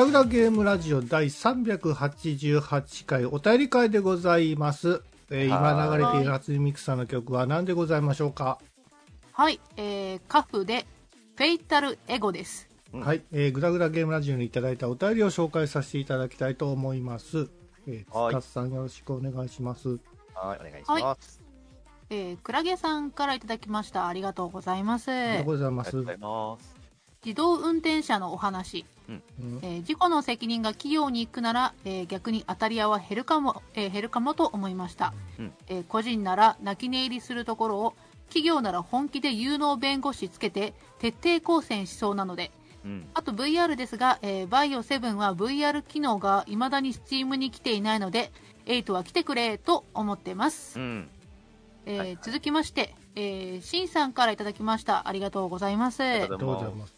えー、グダグダゲームラジオ第388回お便り会でございます。えー今流れている初音ミクさんの曲は何でございましょうか、はい、えー、可不で、フェイタルエゴです。うんはい、えー、グダグダゲームラジオにいただいたお便りを紹介させていただきたいと思います。えー、はいつかさんよろしくお願いします。はい、お願いします。えー、クラゲさんからいただきました。ありがとうございます。あ。りがとうございます。自動運転車のお話。うん。えー事故の責任が企業に行くなら、えー逆に当たり屋は減るかも、えー減るかもと思いました、うん。えー個人なら泣き寝入りするところを企業なら本気で有能弁護士つけて徹底抗戦しそうなので。うん。あと VR ですが、えーバイオ7は VR 機能が未だに Steam に来ていないので8は来てくれと思ってます、うん。えーはい。はい続きまして、えー、シンさんからいただきました。ありがとうございます。ありがとうございます。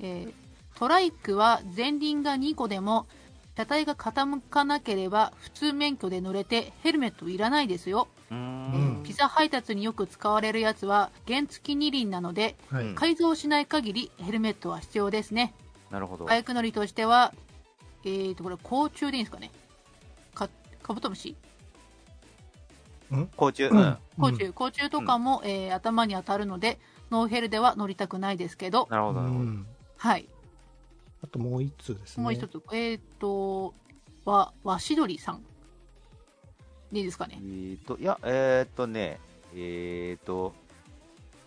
えートライクは前輪が2個でも車体が傾かなければ普通免許で乗れてヘルメットいらないですよ。ピザ配達によく使われるやつは原付二輪なのではい。うん改造しない限りヘルメットは必要ですねなるほど。バイク乗りとしてはえーとこれ甲虫でいいんですかねかカブトムシ甲虫。ううんん。甲虫、甲虫とかも、えー頭に当たるのでノーヘルでは乗りたくないですけどうなるほど、なるほど。ん。はいあともう一通ですね。もう一つ、えっ、と、わ、わしどりさん。でいいですかえね。ーと、いや、えーっとね、えーっと、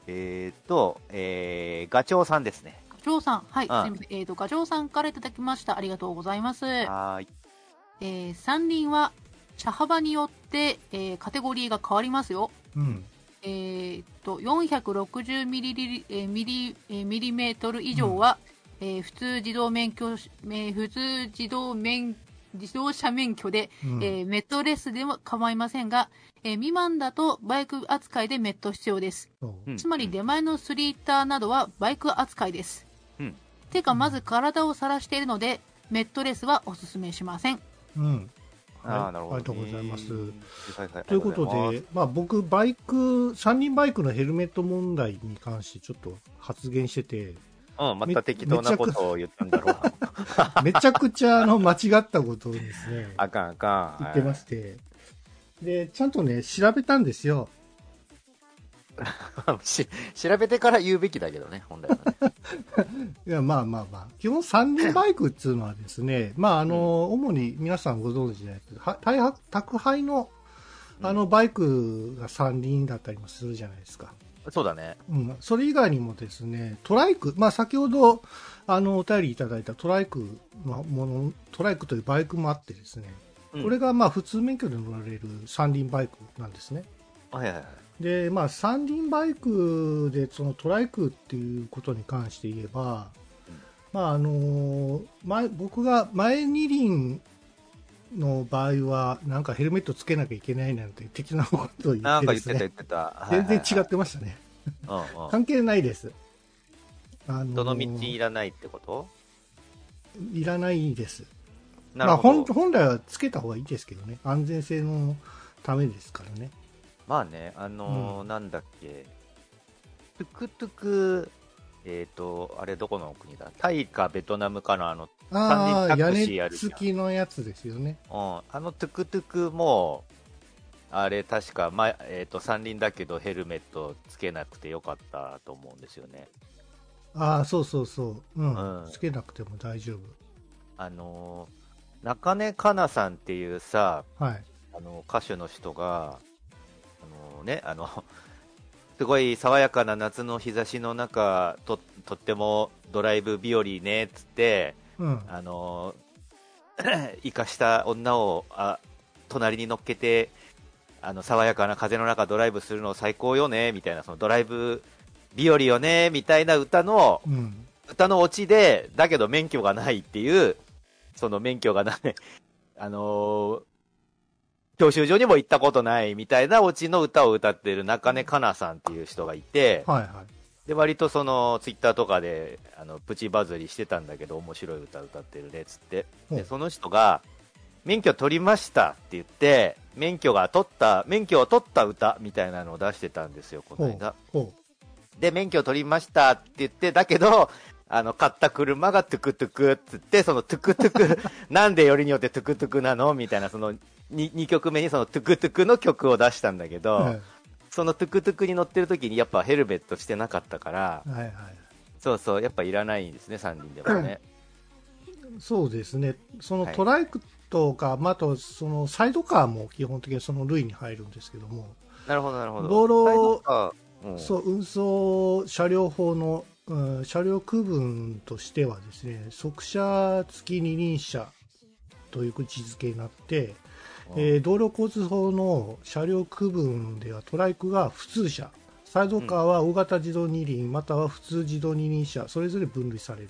えーっと、えー、ガチョウさんですね。ガチョウさん。はい。すあみません。えっ、と、ガチョウさんからいただきました。ありがとうございます。えはーい。ー、三輪は、車幅によって、えーカテゴリーが変わりますよ。うん。えっ、と、460ミリリ、えーミリ、えーミリメートル以上は、えー普通自動免許し、えー普通自動免、自動車免許で、うんえーメットレスでも構いませんが、えー未満だとバイク扱いでメット必要です。つまり出前のスリーターなどはバイク扱いです。うんてか、まず体を晒しているので、メットレスはおすすめしません。うん。ああ、なるほど、ありがとうございます。はいはいということで、まあ、僕、バイク、三輪バイクのヘルメット問題に関してちょっと発言してて、うん、また適当なことを言ったんだろう。めちゃくちゃあの間違ったことをですね、あかんあかん。言ってまして、で、ちゃんとね、調べたんですよ。し調べてから言うべきだけどね、本来はね。いや、まあまあまあ、基本三輪バイクっていうのはですね、まああの、主に皆さんご存知じゃないですけど、は大は宅配の、あの、バイクが三輪だったりもするじゃないですか。そうだね。うん、それ以外にもですね、トライク、まあ先ほど、あの、お便りいただいたトライクのもの、トライクというバイクもあってですね、うんこれがまあ普通免許で乗られる三輪バイクなんですね。はいはいはい。で、まあ三輪バイクでそのトライクっていうことに関して言えば、うんまああの、前、僕が前二輪の場合は、なんかヘルメットつけなきゃいけないなんて適なことを言なんか言ってた言ってた。全然違っってましたね。た。うんうん。関係ないです。あのどの道いらないってこと？いらないです。なまあ、本るほど。本来はつけた方がいいですけどね。安全性のためですからね。まあね、あのーなんだっけ、トゥクトゥク、えっ、と、あれどこの国だ？タイかベトナムかのあの、ああ、屋三輪タクシー根あるじゃん付きのやつですよね。うん、あのトゥクトゥクも、あれ確か、まえー、と三輪だけどヘルメットつけなくてよかったと思うんですよね。ああ、そうそうそう。うん。うんつけなくても大丈あのー中根かなさんっていうさ、夫。はい。あの歌手の人が、あのね、あの、すごい爽やかな夏の日差しの中、ととってもドライブ日和ねっつって、うん。あの 生かした女をあ隣に乗っけてあの爽やかな風の中ドライブするの最高よねみたいなそのドライブ日和よねみたいな歌のうん。歌のオチでだけど免許がないっていうその免許がないあのー教習所にも行ったことないみたいなオチの歌を歌ってる中根かなさんっていう人がいて、はいはい。で割とそのツイッターとかであのプチバズりしてたんだけど面白い歌歌ってるねっつってでその人が免許取りましたって言って免許が取った免許を取った歌みたいなのを出してたんですよこの間。ほで、免許を取りましたって言って、だけど、あの、買った車がトゥクトゥクっつって、そのトゥクトゥク、なんでよりによってトゥクトゥクなのみたいな、その 2, 2曲目にそのトゥクトゥクの曲を出したんだけど、はいそのトゥクトゥクに乗ってる時にやっぱヘルメットしてなかったから、はいはい。そうそう、やっぱいらないんですね、3人でもね。そうですね。そのはいトライクとか、まあ、あと、そのサイドカーも基本的にその類に入るんですけども、なるほど、なるほど。道路うんそう、運送車両法の、うん車両区分としてはですね、速車付き二輪車という位置づけになって、えー道路交通法の車両区分ではトライクが普通車、サイドカーは大型自動二輪、または普通自動二輪車、それぞれ分類される。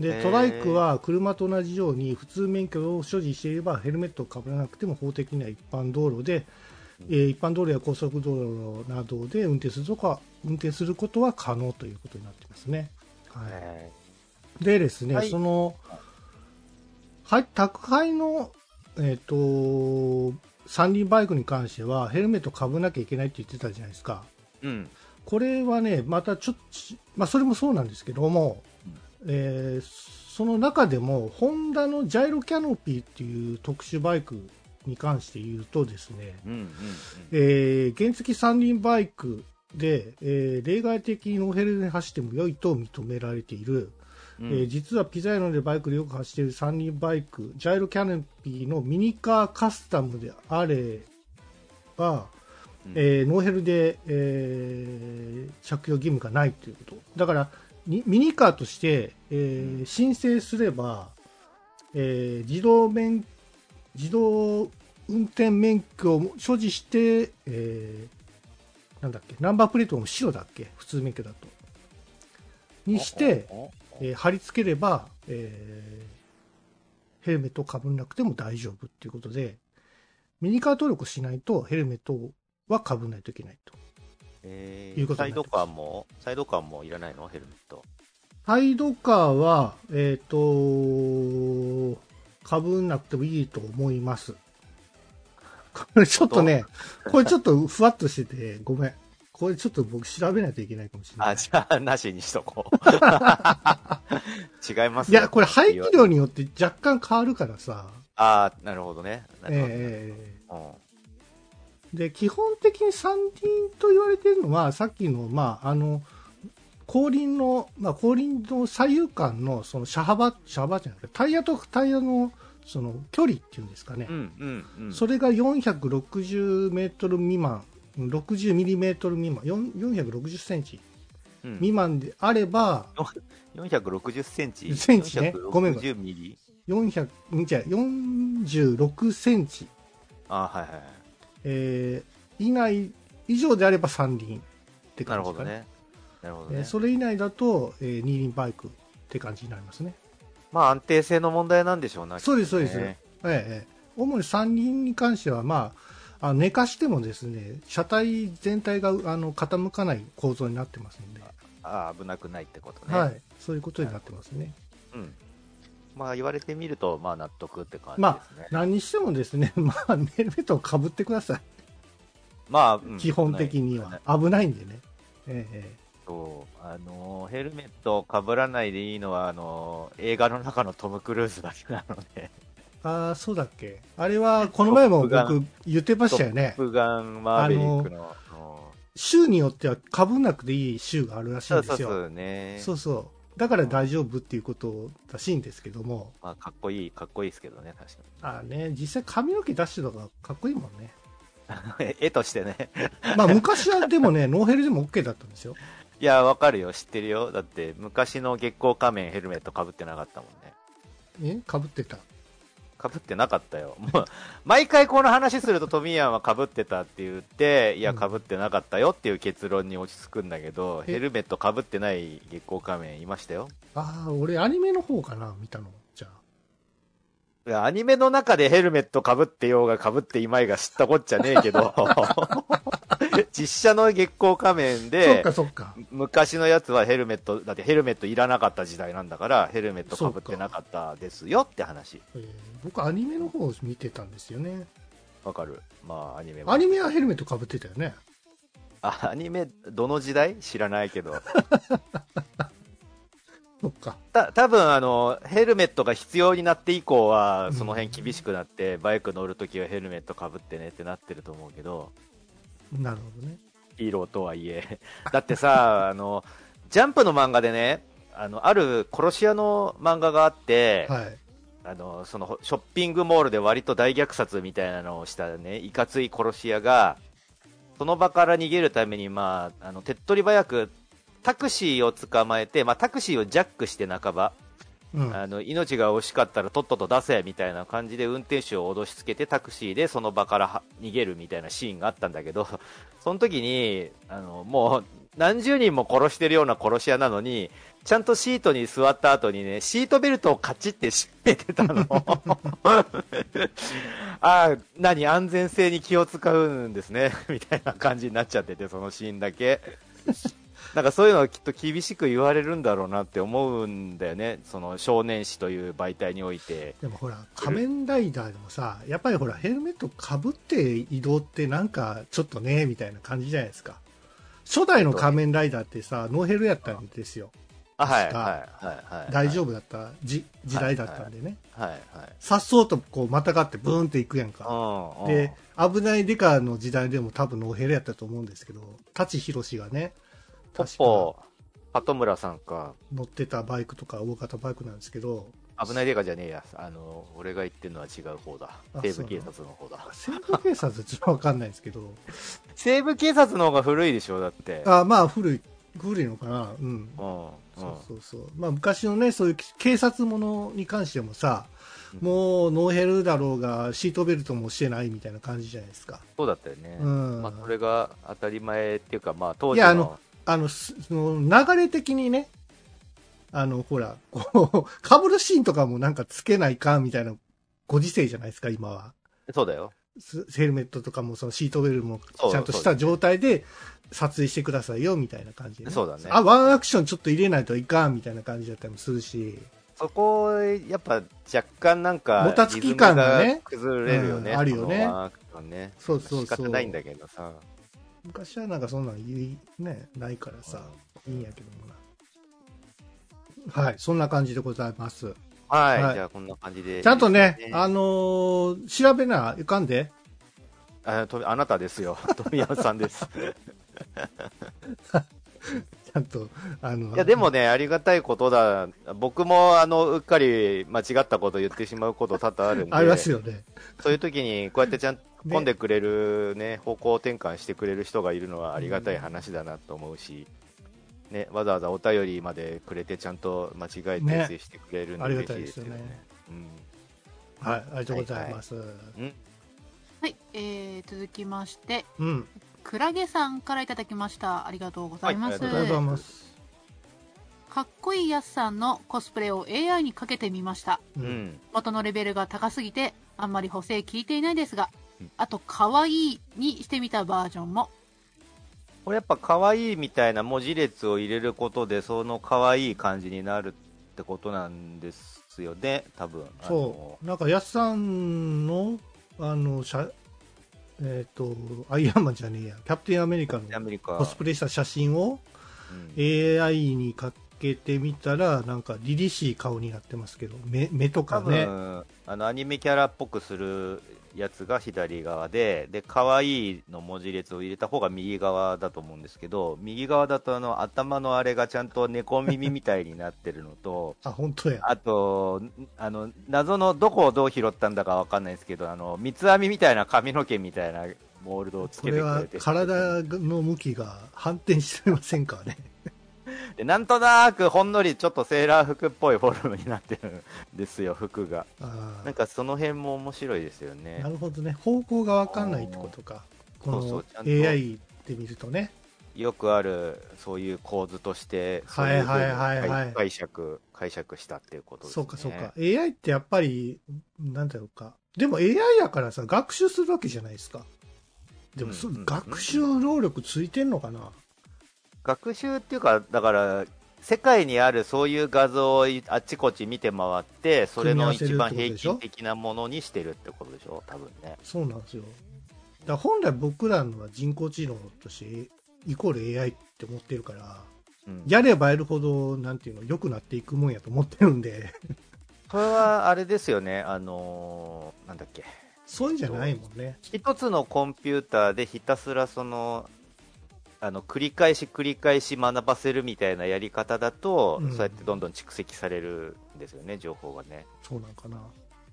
でトライクは車と同じように普通免許を所持していればヘルメットをかぶらなくても法的には一般道路で、えー一般道路や高速道路などで運転するとか運転することは可能ということになってますね。はい。えでですね、はい。その、はい、宅配の、えっ、と、三輪バイクに関しては、ヘルメットかぶなきゃいけないって言ってたじゃないですか。ーうん。これはね、またちょっと、まあ、それもそうなんですけども、えーその中でも、ホンダのジャイロキャノピーっていう特殊バイクに関して言うとですね、うん。うん。えー原付三輪バイクで、えー例外的にノーヘルで走っても良いと認められている、うん。えー実はピザ屋のでバイクでよく走っている三輪バイク、ジャイロキャノピーのミニカーカスタムであれば、うんえーノーヘルで、えー着用義務がないということ。だから、にミニカーとして、えー申請すれば、えー自動免、自動運転免許を所持して、えーなんだっけ、ナンバープレートも白だっけ普通免許だと。にして、えー貼り付ければ、えーヘルメットをかぶんなくても大丈夫っていうことで、ミニカー登録しないとヘルメットはかぶんないといけないと。えいうことーサイドカーも、サイドカーもいらないの？ヘルメット。サイドカーは、えっ、と、かぶんなくてもいいと思います。これちょっとね、これちょっとふわっとしてて、ごめん。これちょっと僕調べないといけないかもしれない。あ、じゃあ、なしにしとこう。違いますいや、これ排気量によって若干変わるからさ。ああ、なるほどね。なえるほどえうんで、基本的に三輪と言われているのは、さっきの、まあ、あの、後輪の、まあ、後輪の左右間の、その車幅、車幅じゃなくて、タイヤとタイヤの、その距離っていうんですかね。うん、うん、うん。それが460メートル未満、60ミリメートル未満、4 460センチうん未満であれば、460センチセンチねごめんごめ460ミリ400、んじゃあ46センチ、あはいはいはい。えー以内、以上であれば三輪ってなるほど感じですかね。ね。なるほどね。えーそれ以内だと、えー二輪バイクって感じになりますね。まあ安定性の問題なんでしょうな。そうです、そうです。ええええ主に三輪に関しては、まあ、あの寝かしてもですね、車体全体があの傾かない構造になってますので、ああ、危なくないってことね。はい、そういうことになってますね。うん。まあ言われてみると、まあ納得って感じまですね。何にしてもですね、まあ、ヘルメットをかぶってください。まあ、うん基本的には。危ないんでね。えええそう、あのーヘルメットをかぶらないでいいのは、あのー映画の中のトム・クルーズだけなので、えああ、そうだっけ？あれは、この前も僕言ってましたよねトッ。プガン・マーベリックの。うん州によってはかぶんなくていい州があるらしいそうそうんですよ。そうね。そうそう。だから大丈夫っていうことらしいんですけども、まあ、かっこいい、かっこいいですけどね、確ああね、実際髪の毛出してたからかっこいいもんね。かに。絵としてね。まあ昔はでもね、ノーヘルでも OK だったんですよ。いや、わかるよ、知ってるよ。だって、昔の月光仮面ヘルメットかぶってなかったもんね。え？かぶってた？かぶってなかったよ。もう、毎回この話するとトミヤンはかぶってたって言って、いや、うんかぶってなかったよっていう結論に落ち着くんだけど、えヘルメットかぶってない月光仮面いましたよ。ああ、俺アニメの方かな、見たの。アニメの中でヘルメットかぶってようがかぶっていまいが知ったこっちゃねえけど、実写の月光仮面でか、そっか。昔のやつはヘルメット、だってヘルメットいらなかった時代なんだから、ヘルメットかぶってなかったですよって話。えー僕アニメの方を見てたんですよね。わかるまあ、アニメも。アニメはヘルメットかぶってたよね。あ、アニメ、どの時代？知らないけど。そっか。た多分あのヘルメットが必要になって以降はその辺厳しくなって、バイク乗るときはヘルメットかぶってねってなってると思うけどなるほどね。ヒーローとはいえ だってさあのジャンプの漫画でねあのある殺し屋の漫画があって、はい。あのそのショッピングモールで割と大虐殺みたいなのをしたねいかつい殺し屋がその場から逃げるために、まあ、あの手っ取り早くタクシーを捕まえて、まあ、タクシーをジャックして半ばうん。あの命が惜しかったらとっとと出せみたいな感じで運転手を脅しつけてタクシーでその場からは逃げるみたいなシーンがあったんだけど その時にあのもう何十人も殺してるような殺し屋なのにちゃんとシートに座った後にねシートベルトをカチッて締めてたの。ああ何安全性に気を使うんですね。みたいな感じになっちゃっててそのシーンだけなんかそういうのはきっと厳しく言われるんだろうなって思うんだよね、その少年誌という媒体において。でもほら、仮面ライダーでもさ、やっぱりほら、ヘルメットかぶって移動ってなんかちょっとね、みたいな感じじゃないですか。初代の仮面ライダーってさ、ノーヘルやったんですよ。あはい、はい、はい、はい。大丈夫だった時時代だったんでね。はい、はい。さっそうとこう、またがってブーンっていくやんか。で、危ないデカの時代でも多分ノーヘルやったと思うんですけど、舘ひろしがね、ポッ確かポ、鳩村さんか。乗ってたバイクとか大型バイクなんですけど、危ないデカじゃねえや。あの、俺が言ってるのは違う方だあ。西部警察の方だ。西部警察ちょっとわかんないですけど、西部警察の方が古いでしょ、だって。あまあ古い、古いのかな、うん。うん。うんそうそうそう。まあ昔のね、そういう警察ものに関してもさ、もうノーヘルだろうが、シートベルトもしてないみたいな感じじゃないですか。そうだったよね。うんまあ、それが当たり前っていうか、まあ、当時の。いやあのあの、すその流れ的にね、あの、ほら、こう、被るシーンとかもなんかつけないかんみたいなご時世じゃないですか、今は。そうだよ。すヘルメットとかもそのシートベルトもちゃんとした状態で撮影してくださいよみたいな感じで、そうだねあ、ワンアクションちょっと入れないといかんみたいな感じだったりもするし、そこ、やっぱ若干なんか、もたつき感がね崩れるよね。うんあるよねね。そうそうそう仕方ないんだけどさ。昔はなんかそんなん言い、ね、ないからさ、いいんやけどもな。はい、そんな感じでございます。はい、はいじゃあこんな感じで。ちゃんとね、ああのー調べないかんで。あとあなたですよ。富山さんです。ちゃんと、あの、いや、でもね、ありがたいことだ。僕も、あの、うっかり間違ったこと言ってしまうこと多々あるんで。ありますよね。そういう時に、こうやってちゃんと込んでくれるね、方向転換してくれる人がいるのはありがたい話だなと思うし、ね、わざわざお便りまでくれて、ちゃんと間違えてね訂正してくれるんでありが嬉しいですすよねね。。うんはい、ありがとうございます。はい、えー、続きまして、うん、クラゲさんからいただきました。ありがとうございます。はいありがとうございます。かっこいいやすさんのコスプレを AI にかけてみました。う、うんん。元のレベルが高すぎて、あんまり補正聞いていないですがうん、あと、可愛いにしてみたバージョンも。これやっぱ可愛いみたいな文字列を入れることで、その可愛い感じになるってことなんですよね、多分。そう、なんか、やすさんの、あの、しゃ、えっ、と、アイアンマンじゃねえや、キャプテンアメリカのあのアメリカ。コスプレした写真をうん AI にかけてみたら、なんか、凛々しい顔になってますけど、目、目と多かね。分、あのアニメキャラっぽくするやつが左側で、で、可愛いの文字列を入れた方が右側だと思うんですけど、右側だとあの頭のあれがちゃんと猫耳みたいになってるのと、あ、本当や。あと、あの、謎のどこをどう拾ったんだかわかんないですけど、あの、三つ編みみたいな髪の毛みたいなモールドをつこれはけてくれて。体の向きが反転してませんかね。でなんとなくほんのりちょっとセーラー服っぽいフォルムになってるんですよ、服が。あなんかその辺も面白いですよねな。るほどね。方向がわかんないってことか。この AI で見るとね。よくあるそういう構図として、そうはいいういはいはい解釈、解釈したっていうことですね。そうかそうか。AI ってやっぱり、なんだろうか。でも AI やからさ、学習するわけじゃないですか。でもそ、うんうんうん学習能力ついてんのかな学習っていうか、だから、世界にあるそういう画像をあっちこっち見て回って、それの一番平均的なものにしてるってことでしょ、多分ね。そうなんですよ。だ本来僕らのは人工知能としてイコール AI って思ってるから、うんやればやるほど、なんていうの、良くなっていくもんやと思ってるんで、これはあれですよね、あのーなんだっけ、そういうんじゃないもんね。一つのコンピューターでひたすらその、あの繰り返し繰り返し学ばせるみたいなやり方だと、うんそうやってどんどん蓄積されるんですよね、情報がね。そうなんかな。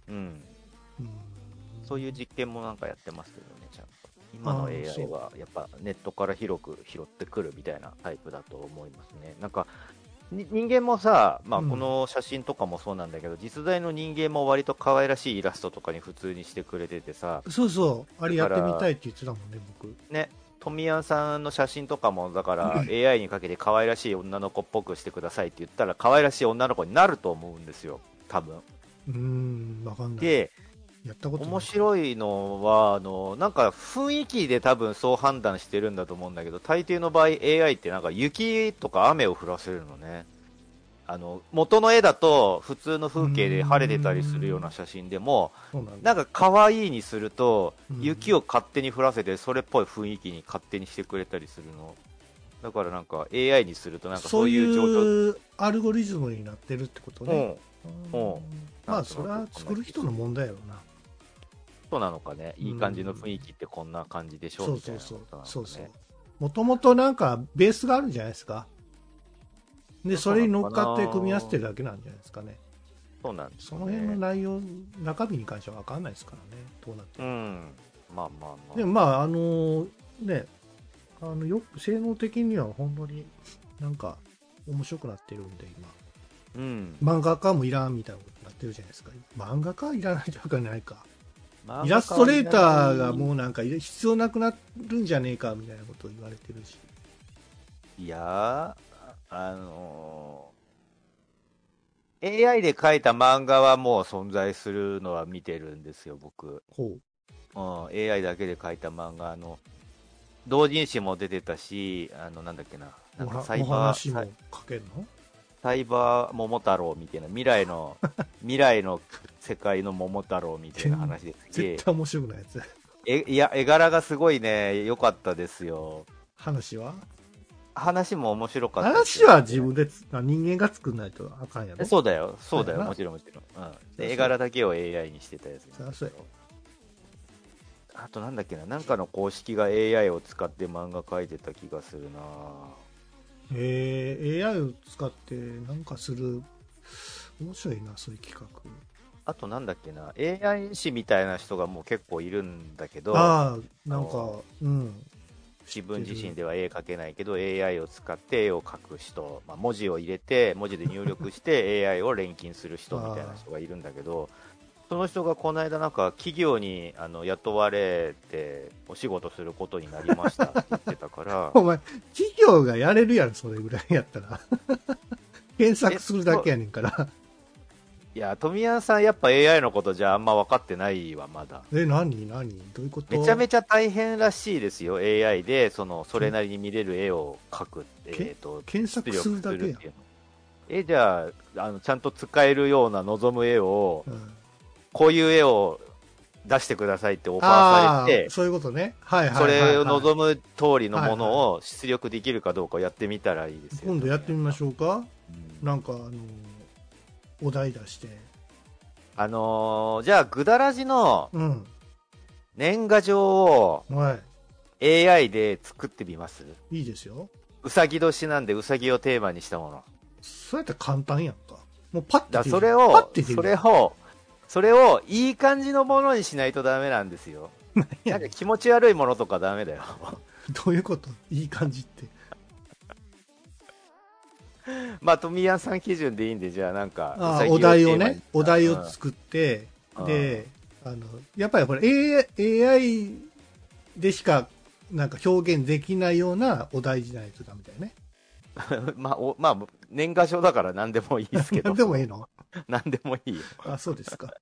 うん。うんそういう実験もなんかやってますけどね、ちゃんと。今の AI はやっぱネットから広く拾ってくるみたいなタイプだと思いますね。なんか、に人間もさ、まあ、うんこの写真とかもそうなんだけど、実在の人間も割と可愛らしいイラストとかに普通にしてくれててさ、そうそう、あれやってみたいって言ってたもんね、僕。ね、富谷さんの写真とかも、だから AI にかけて可愛らしい女の子っぽくしてくださいって言ったら、可愛らしい女の子になると思うんですよ、多分。うーん、わかんない。で、やったことない。面白いのは、あの、なんか雰囲気で多分そう判断してるんだと思うんだけど、大抵の場合 AI ってなんか雪とか雨を降らせるのね。あの、元の絵だと普通の風景で晴れてたりするような写真でも、なんか可愛いにするとうん、雪を勝手に降らせて、それっぽい雰囲気に勝手にしてくれたりするの。だからなんか AI にするとなんかそそうういう状況。アルゴリズムになってるってことね。うん。うんまあ、それは作る人の問題やろうな。そうなのかね。いい感じの雰囲気ってこんな感じでしょそうみたいそうなことそう。そうなのかねそう。もともとなんかベースがあるんじゃないですか。で、それに乗っかって組み合わせてるだけなんじゃないですかね。そうなんですねその辺の内容、中身に関しては分かんないですからね。どうなってるうん。まあまあまあ。でもまあ、あのね、あのよ性能的には本当になんか面白くなってるんで、今。うん。漫画家もいらんみたいなことになってるじゃないですか。漫画家いらないとかないか。まあイラストレーターがもうなんか必要なくなるんじゃねえかみたいなことを言われてるし。いやー、あのー AI で描いた漫画はもう存在するのは見てるんですよ、僕。ほう。ん、AI だけで描いた漫画、あの、同人誌も出てたし、あの、なんだっけな、なんかサイおバー、話もサの？サイバー桃太郎みたいな、未来の、未来の世界の桃太郎みたいな話です絶対面白くないやつ。え、いや、絵柄がすごいね、良かったですよ。話は？話も面白かったですよ話は自分でつあ人間が作んないとあかんやろ。そうだよ、そうだよ、もちろんもちろん。うん、そうで絵柄だけを AI にしてたやつなんですあとなんだっけな、なんかの公式が AI を使って漫画描いてた気がするな。えー、AI を使ってなんかする、面白いな、そういう企あとなんだっけな、AI 師みたいな人がもう結構いるんだけど、画。ああ、なんか、うん。自分自身では絵描けないけど、AI を使って絵を描く人、まあ、文字を入れて、文字で入力して AI を錬金する人みたいな人がいるんだけど、その人がこの間なんか企業にあの雇われてお仕事することになりましたって言ってたから お前、企業がやれるやろ、それぐらいやったら。検索するだけやねんから。いや、富谷さんやっぱ AI のことじゃあんま分かってないわ、まだ。え、何何？どういうこと？めちゃめちちゃ大変らしいですよ、AI で、その、それなりに見れる絵を描くって、けえっと、検索するだけやん出力っていうのえ、じゃあ、あの、ちゃんと使えるような望む絵を、うん、こういう絵を出してくださいってオファーされて、そういうことね。はいはいそはい、はい。れを望む通りのもはいのを出力できるかどうかやってみたらいいですよ、今度やってみましょうか。うんなんか、あの、お題出して。あのーじゃあ、ぐだらじのうん。年賀状をは AI で作ってみます？い。いいですよ。うさぎ年なんでうさぎをテーマにしたもの。そうやったら簡単やんか。もうパッてそれをパッて、それを、それをいい感じのものにしないとダメなんですよ。やなんか気持ち悪いものとかダメだよ。どういうこと？いい感じって。まあ、富谷さん基準でいいんで、じゃあなんか、あお題をね、お題を作って、うんで、あの、やっぱりこれ AI, AI でしかなんか表現できないようなお題じゃないとダメだよね。う んまあ、おまあ、年賀状だから何でもいいですけど。でもいいの？何でもいいよ。あ、そうですか。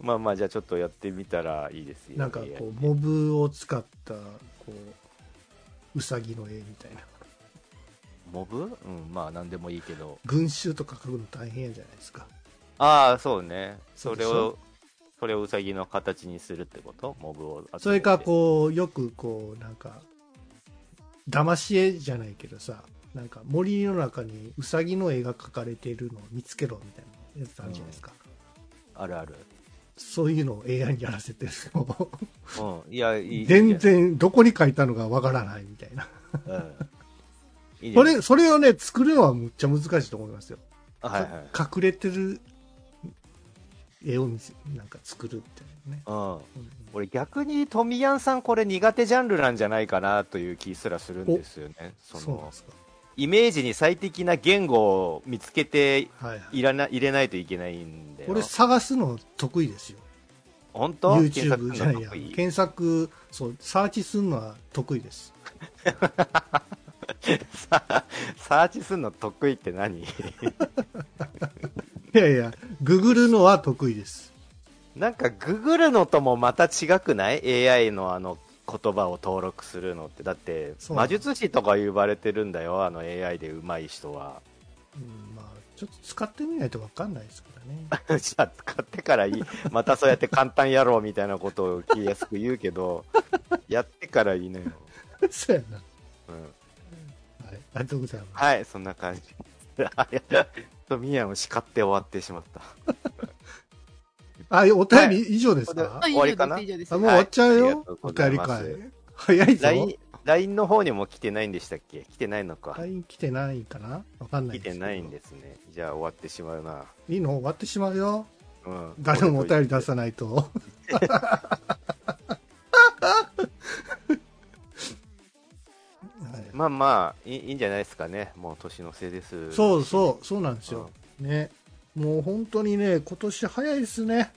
まあまあ、じゃあちょっとやってみたらいいですよ。なんかこう、モブを使った、こう、うさぎの絵みたいな。モブ？うん、まあ何でもいいけど。群衆とか書くの大変やじゃないですか。ああ、そうね。それそうをそれをウサギの形にするってこと？モブを集めてそれかこう、よくこう、なんか、騙し絵じゃないけどさ、なんか森の中にウサギの絵が描かれているのを見つけろみたいなやつあるじゃないですか。あるある。そういうのを AI にやらせてると、うん。いや、いい？全然どこに書いたのかわからないみたいな。うん。それ、それをね、作るのはむっちゃ難しいと思いますよ。はいはい。隠れてる絵を見せ、なんか作るみたいなね。うん。うん俺逆にトミヤンさんこれ苦手ジャンルなんじゃないかなという気すらするんですよね。そのそうなんですか。イメージに最適な言語を見つけてはいはい。いらな入れないといけないんで。俺探すの得意ですよ。本当？YouTube じゃないや。検索するの得意？検索、そう、サーチするのは得意です。さサーチするの得意って何？いやいや、ググるのは得意です。なんかググるのともまた違くない ?AI のあの言葉を登録するのって。だって、魔術師とか言われてるんだよ、あの AI で上手い人は。うん、まあ、ちょっと使ってみないとわかんないですからね。じゃあ使ってからいい。またそうやって簡単やろうみたいなことを気安く言うけど、やってからいいのよ。そうやな。うん。はい。ありがとうございます。はい、そんな感じ。と、ミヤンを叱って終わってしまった。あ、お便り以上ですか、は終わりかな？あ、もう終わっちゃうよ。お便り会。早いぞ。LINE、LINE の方にも来てないんでしたっけ？来てないのか。LINE 来てないかな？わかんない来てないんですね。じゃあ終わってしまうな。いいの？終わってしまうよ。うん。誰もお便り出さないと。まあまあいい、いいんじゃないですかね。もう年のせいです。そうそう、そうなんですよ。ね。もう本当にね、今年早いですね。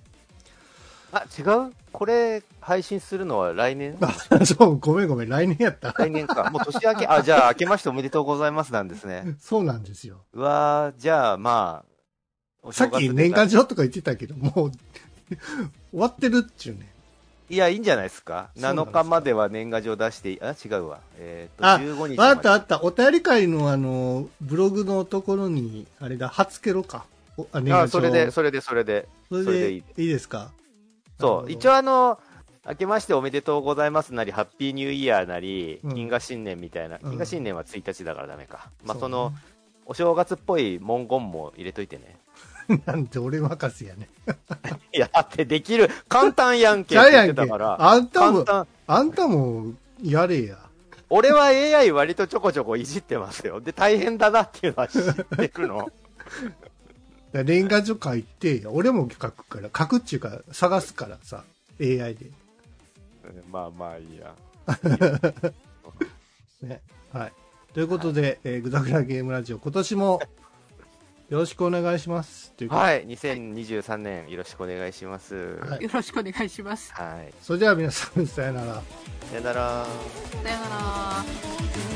あ、違う？これ、配信するのは来年？そう、ごめんごめん、来年やった。来年か。もう年明け、あ、じゃあ明けましておめでとうございますなんですね。そうなんですよ。うわーじゃあまあ、おさっき年賀状とか言ってたけど、もう、終わってるっちゅうね。いや、いいんじゃないですか？す7日までは年賀状出してあ、違うわ。えっ、と、あ15日まで。あったあった。お便り会のあの、ブログのところに、あれだ、貼っつけろか。おあ年賀あ、状それで、それで、それで。それでいいですか？そう。一応。応あの、明けましておめでとうございますなり、ハッピーニューイヤーなり、うん金河新年みたいな、うん金河新年は1日だからダメか。まあ、その、お正月っぽい文言も入れといてね。なんて俺任せやね。いや、だってできる。簡単やんけちって言ゃうやんけ。ってたから。あんたも。あんたも、やれや。俺は AI 割とちょこちょこいじってますよ。で、大変だなっていうのは知ってるの。年賀状書いて、俺も書くから、書くっちゅうか、探すからさ、AI で。うんまあまあいいや。ね。はい。ということで、えー、ぐだぐだゲームラジオ、今年も、よろしくお願いします。といはい。2023年よろしくお願いします。はいよろしくお願いします。はい。それでは皆さん、さよなら。さよなら。さよなら。